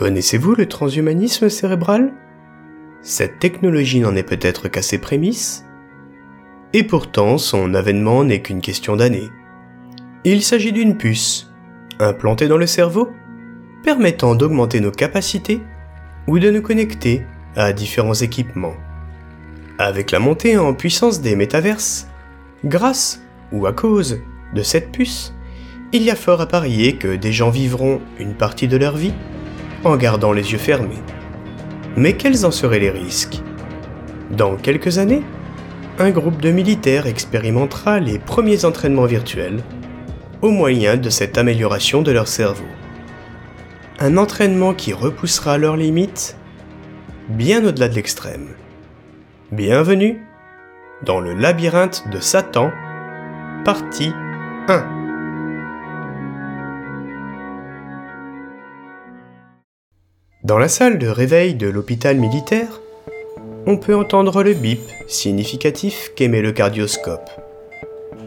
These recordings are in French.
Connaissez-vous le transhumanisme cérébral? Cette technologie n'en est peut-être qu'à ses prémices Et pourtant, son avènement n'est qu'une question d'années. Il s'agit d'une puce, implantée dans le cerveau, permettant d'augmenter nos capacités ou de nous connecter à différents équipements. Avec la montée en puissance des métaverses, grâce ou à cause de cette puce, il y a fort à parier que des gens vivront une partie de leur vie en gardant les yeux fermés. Mais quels en seraient les risques? Dans quelques années, un groupe de militaires expérimentera les premiers entraînements virtuels au moyen de cette amélioration de leur cerveau. Un entraînement qui repoussera leurs limites bien au-delà de l'extrême. Bienvenue dans le labyrinthe de Satan, partie 1. Dans la salle de réveil de l'hôpital militaire, on peut entendre le bip significatif qu'émet le cardioscope.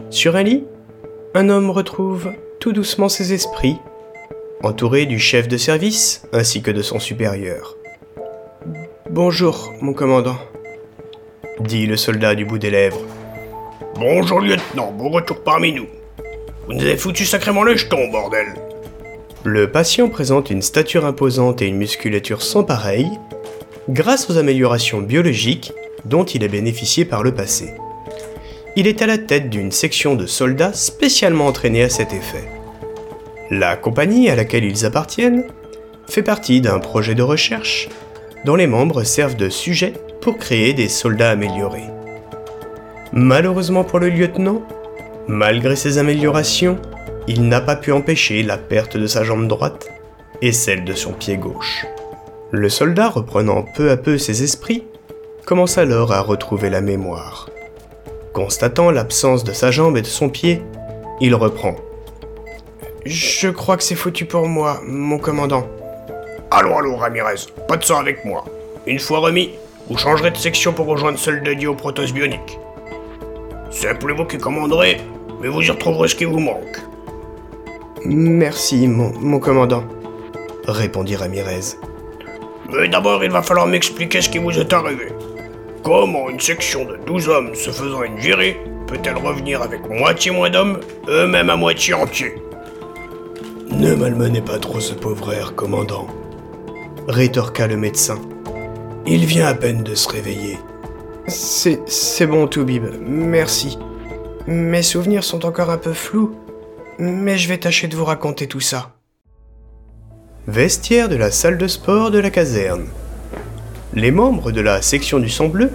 Sur un lit, un homme retrouve tout doucement ses esprits, entouré du chef de service ainsi que de son supérieur. Bonjour, mon commandant, dit le soldat du bout des lèvres. Bonjour, lieutenant, bon retour parmi nous. Vous nous avez foutu sacrément le jeton, bordel. Le patient présente une stature imposante et une musculature sans pareil, grâce aux améliorations biologiques dont il a bénéficié par le passé. Il est à la tête d'une section de soldats spécialement entraînés à cet effet. La compagnie à laquelle ils appartiennent fait partie d'un projet de recherche dont les membres servent de sujet pour créer des soldats améliorés. Malheureusement pour le lieutenant, malgré ces améliorations, il n'a pas pu empêcher la perte de sa jambe droite et celle de son pied gauche. Le soldat, reprenant peu à peu ses esprits, commence alors à retrouver la mémoire. Constatant l'absence de sa jambe et de son pied, il reprend. Je crois que c'est foutu pour moi, mon commandant. Allons, allons, Ramirez, pas de sang avec moi. Une fois remis, vous changerez de section pour rejoindre celle dédiée aux prothèses bioniques. C'est plus vous qui commanderez, mais vous y retrouverez ce qui vous manque. Merci, mon, mon commandant, répondit Ramirez. Mais d'abord, il va falloir m'expliquer ce qui vous est arrivé. Comment une section de 12 hommes se faisant une virée peut-elle revenir avec moitié moins d'hommes, eux-mêmes à moitié entiers? Ne malmenez pas trop ce pauvre air, commandant, rétorqua le médecin. Il vient à peine de se réveiller. C'est, c'est bon, Toubib, merci. Mes souvenirs sont encore un peu flous, mais je vais tâcher de vous raconter tout ça. Vestiaire de la salle de sport de la caserne. Les membres de la section du sang bleu,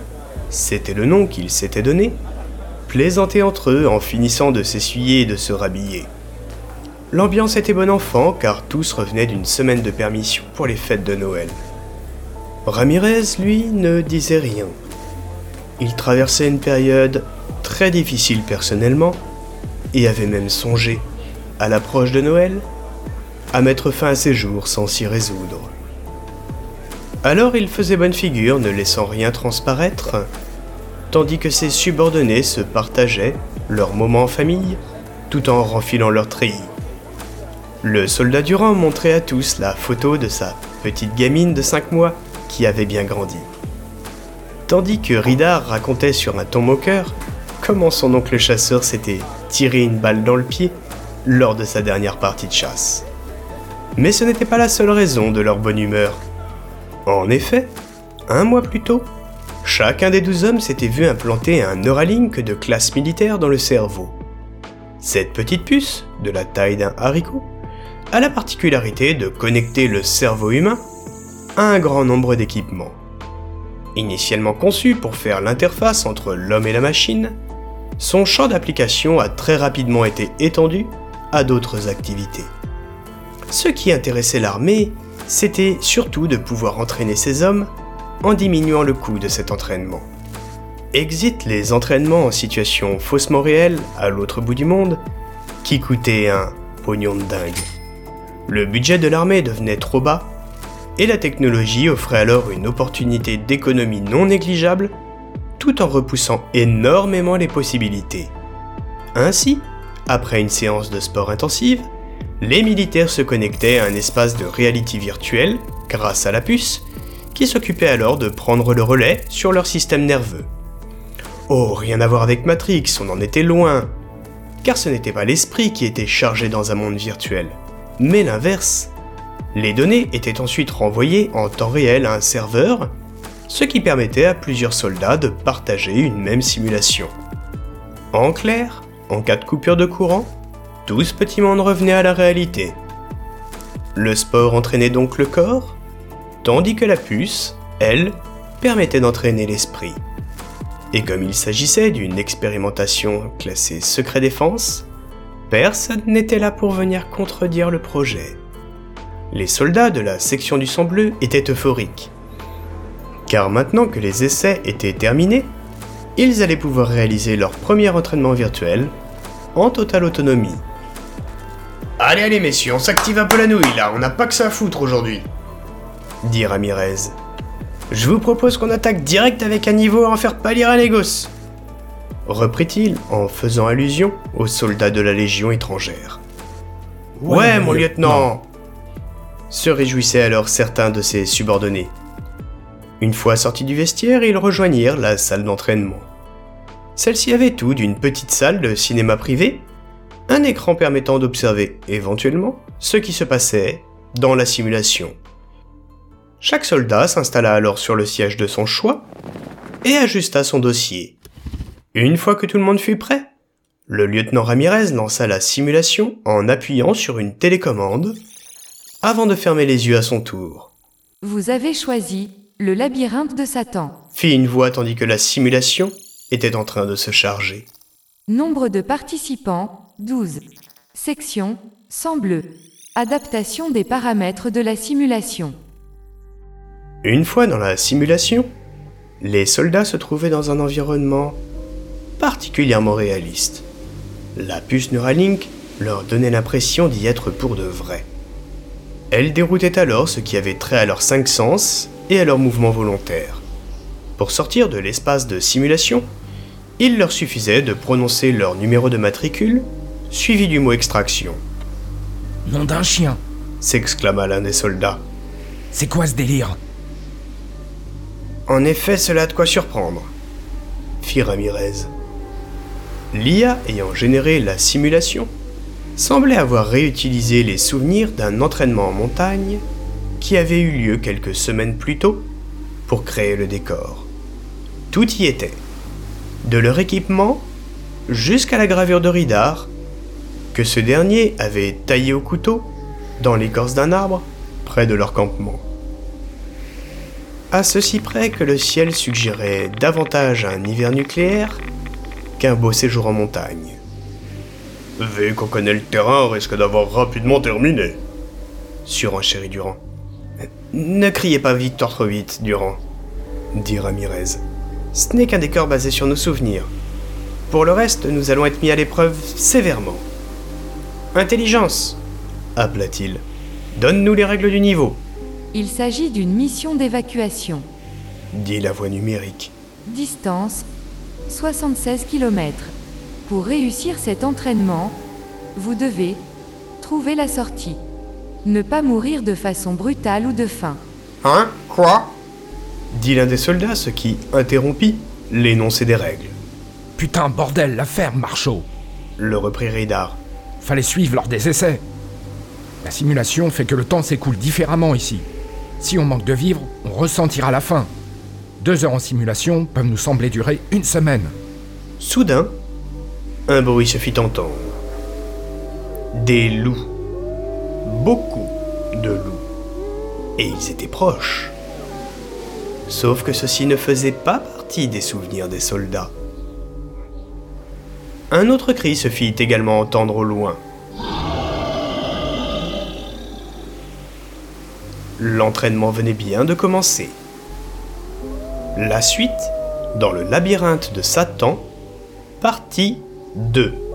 c'était le nom qu'ils s'étaient donné, plaisantaient entre eux en finissant de s'essuyer et de se rhabiller. L'ambiance était bon enfant car tous revenaient d'une semaine de permission pour les fêtes de Noël. Ramirez, lui, ne disait rien. Il traversait une période très difficile personnellement et avait même songé, à l'approche de Noël, à mettre fin à ses jours sans s'y résoudre. Alors il faisait bonne figure, ne laissant rien transparaître, tandis que ses subordonnés se partageaient leurs moments en famille tout en renfilant leur treillis. Le soldat Durand montrait à tous la photo de sa petite gamine de 5 mois qui avait bien grandi. Tandis que Ridar racontait sur un ton moqueur comment son oncle chasseur s'était tiré une balle dans le pied lors de sa dernière partie de chasse. Mais ce n'était pas la seule raison de leur bonne humeur. En effet, un mois plus tôt, chacun des douze hommes s'était vu implanter un Neuralink de classe militaire dans le cerveau. Cette petite puce, de la taille d'un haricot, a la particularité de connecter le cerveau humain à un grand nombre d'équipements. Initialement conçu pour faire l'interface entre l'homme et la machine, son champ d'application a très rapidement été étendu à d'autres activités. Ce qui intéressait l'armée, c'était surtout de pouvoir entraîner ses hommes en diminuant le coût de cet entraînement. Exit les entraînements en situation faussement réelle à l'autre bout du monde, qui coûtaient un pognon de dingue. Le budget de l'armée devenait trop bas, et la technologie offrait alors une opportunité d'économie non négligeable, tout en repoussant énormément les possibilités. Ainsi, après une séance de sport intensive, les militaires se connectaient à un espace de réalité virtuelle grâce à la puce, qui s'occupait alors de prendre le relais sur leur système nerveux. Oh, rien à voir avec Matrix, on en était loin. Car ce n'était pas l'esprit qui était chargé dans un monde virtuel, mais l'inverse. Les données étaient ensuite renvoyées en temps réel à un serveur, ce qui permettait à plusieurs soldats de partager une même simulation. En clair, en cas de coupure de courant, tout ce petit monde revenait à la réalité. Le sport entraînait donc le corps, tandis que la puce, elle, permettait d'entraîner l'esprit. Et comme il s'agissait d'une expérimentation classée secret défense, personne n'était là pour venir contredire le projet. Les soldats de la section du sang bleu étaient euphoriques. Car maintenant que les essais étaient terminés, ils allaient pouvoir réaliser leur premier entraînement virtuel en totale autonomie. Allez, allez, messieurs, on s'active un peu la nouille là, on n'a pas que ça à foutre aujourd'hui. Dit Ramirez. Je vous propose qu'on attaque direct avec un niveau à en faire pâlir à négoce. Reprit-il en faisant allusion aux soldats de la Légion étrangère. Ouais, mon lieutenant se réjouissaient alors certains de ses subordonnés. Une fois sortis du vestiaire, ils rejoignirent la salle d'entraînement. Celle-ci avait tout d'une petite salle de cinéma privé, un écran permettant d'observer éventuellement ce qui se passait dans la simulation. Chaque soldat s'installa alors sur le siège de son choix et ajusta son dossier. Une fois que tout le monde fut prêt, le lieutenant Ramirez lança la simulation en appuyant sur une télécommande avant de fermer les yeux à son tour. Vous avez choisi le labyrinthe de Satan. Fit une voix tandis que la simulation était en train de se charger. Nombre de participants 12. Section sans bleu. Adaptation des paramètres de la simulation. Une fois dans la simulation, les soldats se trouvaient dans un environnement particulièrement réaliste. La puce Neuralink leur donnait l'impression d'y être pour de vrai. Elle déroutait alors ce qui avait trait à leurs cinq sens et à leurs mouvements volontaires. Pour sortir de l'espace de simulation, il leur suffisait de prononcer leur numéro de matricule, suivi du mot extraction. Nom d'un chien s'exclama l'un des soldats. C'est quoi ce délire? En effet, cela a de quoi surprendre, fit Ramirez. L'IA ayant généré la simulation semblait avoir réutilisé les souvenirs d'un entraînement en montagne qui avait eu lieu quelques semaines plus tôt pour créer le décor. Tout y était, de leur équipement jusqu'à la gravure de Ridar, que ce dernier avait taillé au couteau dans l'écorce d'un arbre près de leur campement. À ceci près que le ciel suggérait davantage un hiver nucléaire qu'un beau séjour en montagne. Vu qu'on connaît le terrain, on risque d'avoir rapidement terminé. Surenchérit Durand. Ne criez pas victoire trop vite, Durand, dit Ramirez. Ce n'est qu'un décor basé sur nos souvenirs. Pour le reste, nous allons être mis à l'épreuve sévèrement. Intelligence, appela-t-il. Donne-nous les règles du niveau. Il s'agit d'une mission d'évacuation. Dit la voix numérique. Distance 76 km. Pour réussir cet entraînement, vous devez trouver la sortie. Ne pas mourir de façon brutale ou de faim. Hein? Quoi? Dit l'un des soldats, ce qui interrompit l'énoncé des règles. Putain, bordel, la ferme, Marchaud Le reprit Ridar. Fallait suivre lors des essais. La simulation fait que le temps s'écoule différemment ici. Si on manque de vivre, on ressentira la faim. Deux heures en simulation peuvent nous sembler durer une semaine. Soudain, un bruit se fit entendre. Des loups. Beaucoup de loups. Et ils étaient proches. Sauf que ceci ne faisait pas partie des souvenirs des soldats. Un autre cri se fit également entendre au loin. L'entraînement venait bien de commencer. La suite, dans le labyrinthe de Satan, partie 2.